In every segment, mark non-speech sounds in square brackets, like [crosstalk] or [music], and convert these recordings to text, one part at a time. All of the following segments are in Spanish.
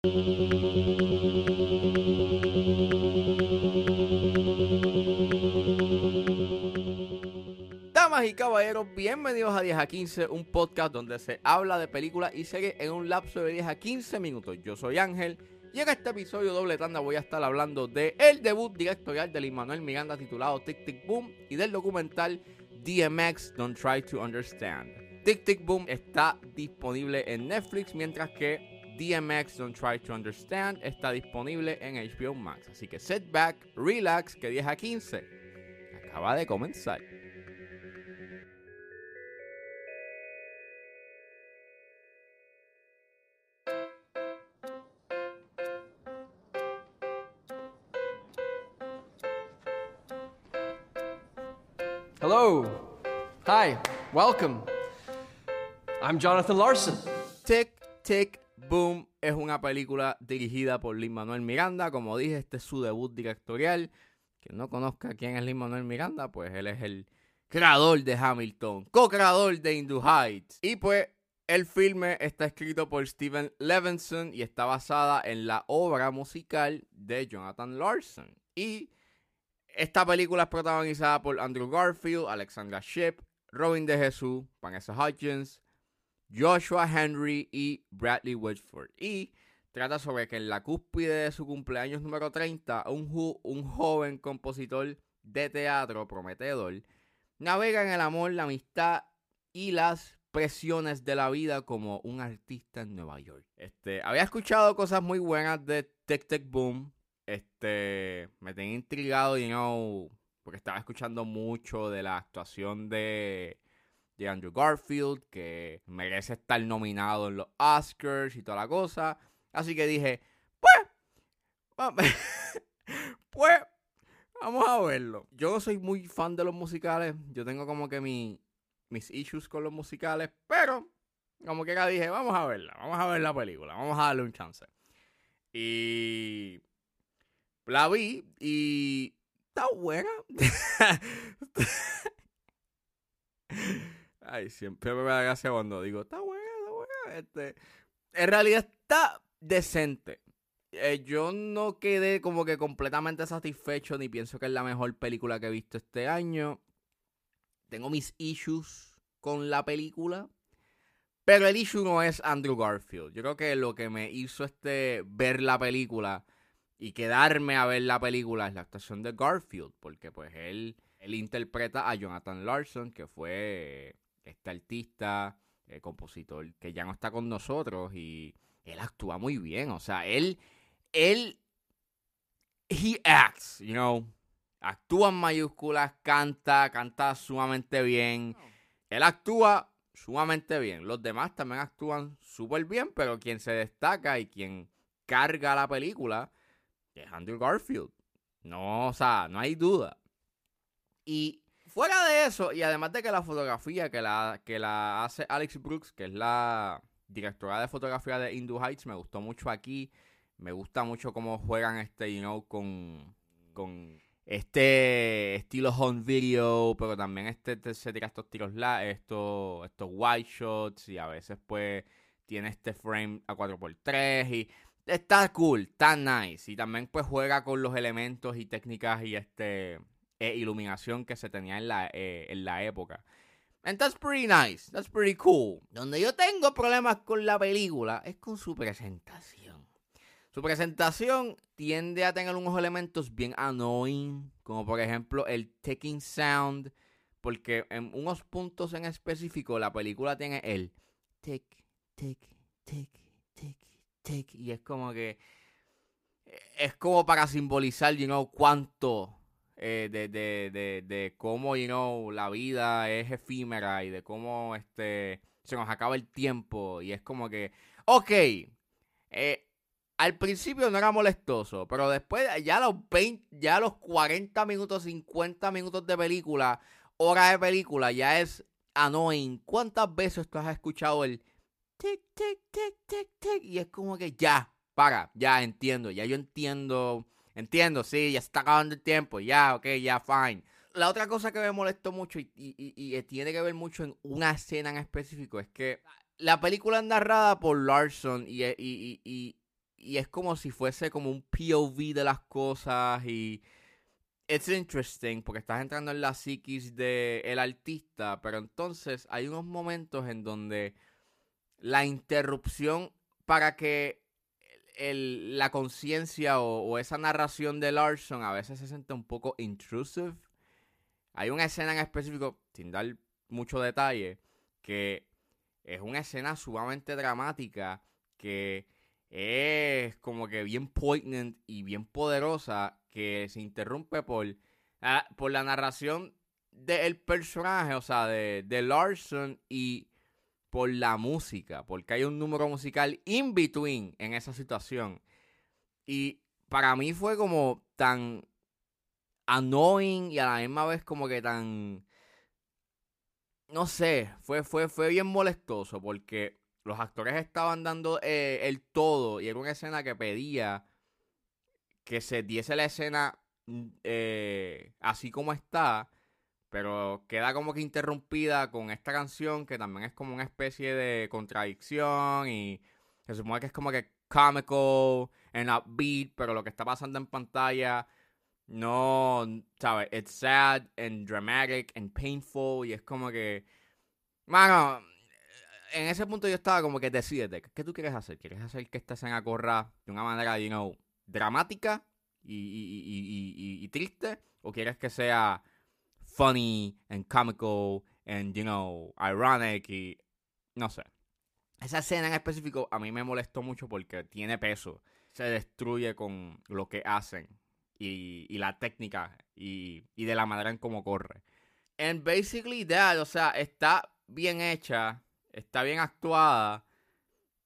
Damas y caballeros, bienvenidos a 10 a 15, un podcast donde se habla de películas y series en un lapso de 10 a 15 minutos. Yo soy Ángel y en este episodio doble tanda voy a estar hablando de el debut directorial de Lin-Manuel Miranda titulado Tic Tic Boom y del documental DMX Don't Try to Understand. Tic Tic Boom está disponible en Netflix mientras que DMX Don't Try to Understand está disponible en HBO Max. Así que set back, relax, que 10 a 15 acaba de comenzar. Hello. Hi. Welcome. I'm Jonathan Larson. Tic Tic Boom es una película dirigida por Lin Manuel Miranda. Como dije, este es su debut directorial. Quien no conozca quién es Lin Manuel Miranda, pues él es el creador de Hamilton, co-creador de Into Heights. Y pues el filme está escrito por Steven Levinson y está basada en la obra musical de Jonathan Larson. Y esta película es protagonizada por Andrew Garfield, Alexandra Shipp, Robin de Jesús, Vanessa Hudgens, Joshua Henry y Bradley Whitford. Y trata sobre que en la cúspide de su cumpleaños número 30, un, ju- un joven compositor de teatro prometedor navega en el amor, la amistad y las presiones de la vida como un artista en Nueva York. Este, había escuchado cosas muy buenas de Tic Tic Boom. Este, me tenía intrigado, you know, porque estaba escuchando mucho de la actuación de, de Andrew Garfield, que merece estar nominado en los Oscars y toda la cosa. Así que dije, pues, [laughs] pues, vamos a verlo. Yo no soy muy fan de los musicales. Yo tengo como que mi, mis issues con los musicales, pero como que acá dije, vamos a verla, vamos a ver la película, vamos a darle un chance. Y la vi y está buena. [laughs] Ay, siempre me da gracia cuando digo, está buena, está buena. Este, en realidad está decente. Eh, yo no quedé como que completamente satisfecho ni pienso que es la mejor película que he visto este año. Tengo mis issues con la película. Pero el issue no es Andrew Garfield. Yo creo que lo que me hizo este ver la película y quedarme a ver la película es la actuación de Garfield. Porque pues él, él interpreta a Jonathan Larson, que fue este artista, eh, compositor, que ya no está con nosotros. Y él actúa muy bien. O sea, él, él, he acts, you know. Actúa en mayúsculas, canta, canta sumamente bien. Él actúa sumamente bien. Los demás también actúan súper bien, pero quien se destaca y quien carga la película es Andrew Garfield. No, o sea, no hay duda. Y fuera de eso, y además de que la fotografía que la, que la hace Alex Brooks, que es la directora de fotografía de Indu Heights, me gustó mucho aquí. Me gusta mucho cómo juegan este, you know, con, con este estilo home video, pero también este, este se tira estos tiros la, estos, estos wide shots y a veces pues tiene este frame a 4x3 y está cool, está nice y también pues juega con los elementos y técnicas y este e iluminación que se tenía en la, eh, en la época. And that's pretty nice, that's pretty cool. Donde yo tengo problemas con la película es con su presentación. Su presentación tiende a tener unos elementos bien annoying, como por ejemplo el ticking sound, porque en unos puntos en específico la película tiene el tic, tic, tic, tic, tic, y es como que es como para simbolizar, you know, cuánto eh, de, de, de, de cómo, you know, la vida es efímera y de cómo este se nos acaba el tiempo y es como que, ok, eh, al principio no era molestoso, pero después ya los 20, ya los 40 minutos, 50 minutos de película, hora de película, ya es annoying. ¿Cuántas veces tú has escuchado el tic, tic, tic, tic? Y es como que ya, para, ya entiendo, ya yo entiendo, entiendo, sí, ya se está acabando el tiempo, ya, ok, ya, fine. La otra cosa que me molestó mucho y, y- y- tiene que ver mucho en una escena en específico es que la película es narrada por Larson y, y es como si fuese como un POV de las cosas y it's interesting porque estás entrando en la psiquis del el artista, pero entonces hay unos momentos en donde la interrupción para que la conciencia o, o, esa narración de Larson a veces se siente un poco intrusive. Hay una escena en específico, sin dar mucho detalle, que es una escena sumamente dramática que es como que bien poignant y bien poderosa que se interrumpe por, por la narración del personaje, o sea, de, de, Larson y por la música, porque hay un número musical in between en esa situación. Y para mí fue como tan annoying y a la misma vez como que tan no sé, fue, fue, fue bien molestoso porque los actores estaban dando eh, el todo y era una escena que pedía que se diese la escena mm, eh, así como está, pero queda como que interrumpida con esta canción que también es como una especie de contradicción y se supone que es como que comical and upbeat, pero lo que está pasando en pantalla no, ¿sabes? It's sad and dramatic and painful y es como que, mano, en ese punto yo estaba como que decídete, ¿qué tú quieres hacer? ¿Quieres hacer que esta escena corra de una manera, you know, dramática y, y, y, triste? ¿O quieres que sea funny and comical and, you know, ironic y no sé? Esa escena en específico a mí me molestó mucho porque tiene peso. Se destruye con lo que hacen y, la técnica y, de la manera en cómo corre. And basically that, o sea, está bien hecha, está bien actuada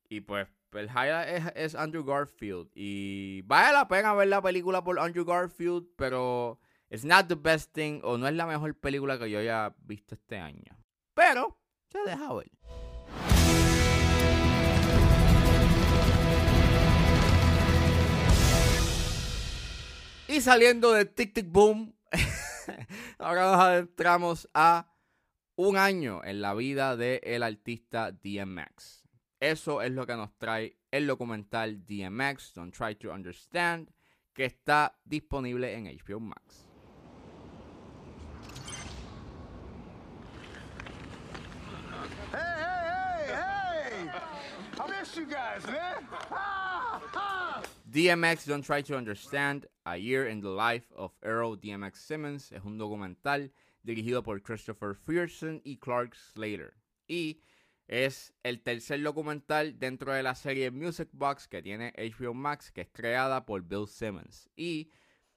y pues el highlight es, Andrew Garfield y vale la pena ver la película por Andrew Garfield, pero it's not the best thing o no es la mejor película que yo haya visto este año. Pero se deja ver. Y saliendo de Tic Tic Boom, [laughs] ahora nos adentramos a un año en la vida del artista DMX. Eso es lo que nos trae el documental DMX, Don't Try to Understand, que está disponible en HBO Max. DMX Don't Try to Understand, A Year in the Life of Earl DMX Simmons es un documental dirigido por Christopher Pearson y Clark Slater. Y es el tercer documental dentro de la serie Music Box que tiene HBO Max, que es creada por Bill Simmons. Y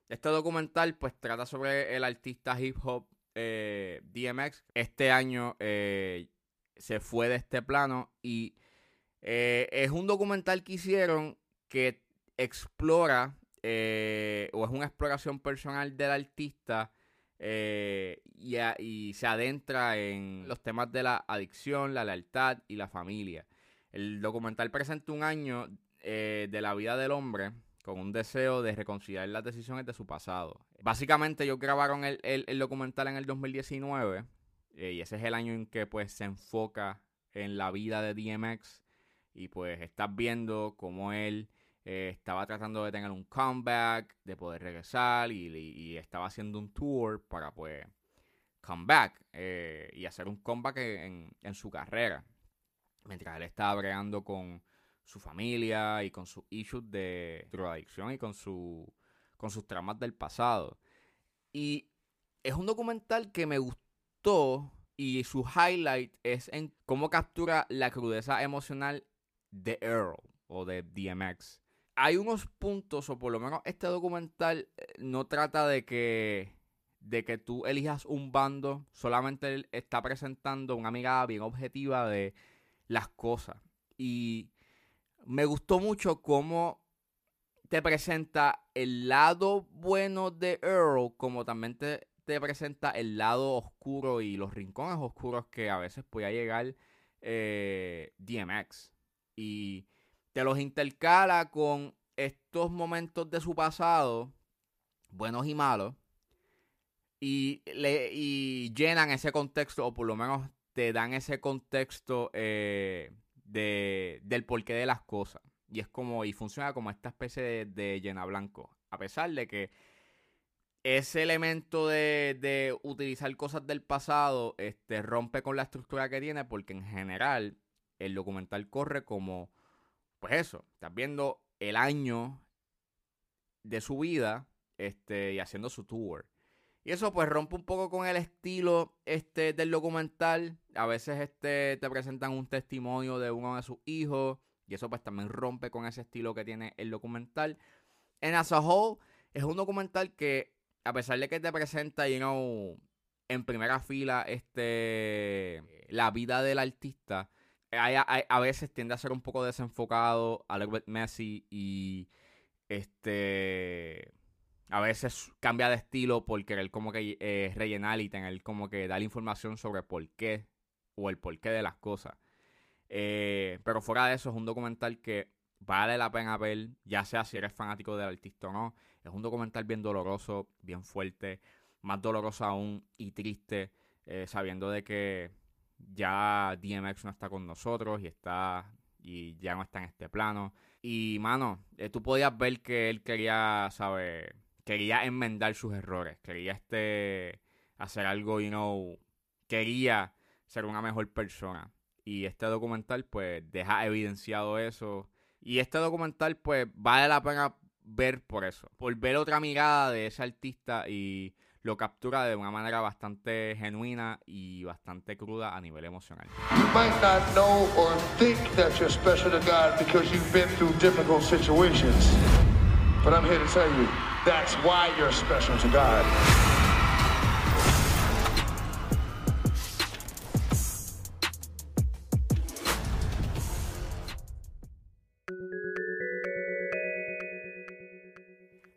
este documental pues trata sobre el artista hip hop eh, DMX. Este año eh, se fue de este plano y eh, es un documental que hicieron que explora eh, o es una exploración personal del artista eh, y, se adentra en los temas de la adicción, la lealtad y la familia. El documental presenta un año de la vida del hombre con un deseo de reconciliar las decisiones de su pasado. Básicamente ellos grabaron el, el documental en el 2019 y ese es el año en que pues se enfoca en la vida de DMX y pues estás viendo cómo él eh, estaba tratando de tener un comeback, de poder regresar y, estaba haciendo un tour para pues comeback eh, y hacer un comeback en, en, su carrera. Mientras él estaba bregando con su familia y con sus issues de drogadicción y con, su, con sus traumas del pasado. Y es un documental que me gustó y su highlight es en cómo captura la crudeza emocional de Earl o de DMX hay unos puntos, o por lo menos este documental eh, no trata de que, de que tú elijas un bando, solamente está presentando una mirada bien objetiva de las cosas. Y me gustó mucho cómo te presenta el lado bueno de Earl, como también te, presenta el lado oscuro y los rincones oscuros que a veces puede llegar eh, DMX. Y te los intercala con estos momentos de su pasado, buenos y malos, y, le, y llenan ese contexto, o por lo menos te dan ese contexto eh, de, del porqué de las cosas. y es como, y funciona como esta especie de, de llena blanco. A pesar de que ese elemento de, de, utilizar cosas del pasado este, rompe con la estructura que tiene, porque en general el documental corre como, pues eso, estás viendo el año de su vida este, y haciendo su tour. Y eso pues rompe un poco con el estilo este, del documental. A veces este, te presentan un testimonio de uno de sus hijos. Y eso pues también rompe con ese estilo que tiene el documental. En As a Whole es un documental que a pesar de que te presenta, you en primera fila este, la vida del artista, a veces tiende a ser un poco desenfocado, a bit Messi y este a veces cambia de estilo por querer como que eh, rellenar y tener como que dar información sobre por qué o el porqué de las cosas. Eh, pero fuera de eso es un documental que vale la pena ver, ya sea si eres fanático del artista o no. Es un documental bien doloroso, bien fuerte, más doloroso aún y triste, eh, sabiendo de que ya DMX no está con nosotros y está y ya no está en este plano. Y mano, tú podías ver que él quería, ¿sabes? quería enmendar sus errores, quería este hacer algo, you know, quería ser una mejor persona. Y este documental pues deja evidenciado eso. Y este documental pues vale la pena ver por eso, por ver otra mirada de ese artista y lo captura de una manera bastante genuina y bastante cruda a nivel emocional. You might not know or think that you're special to God because you've been through difficult situations. But I'm here to tell you That's why you're special to God.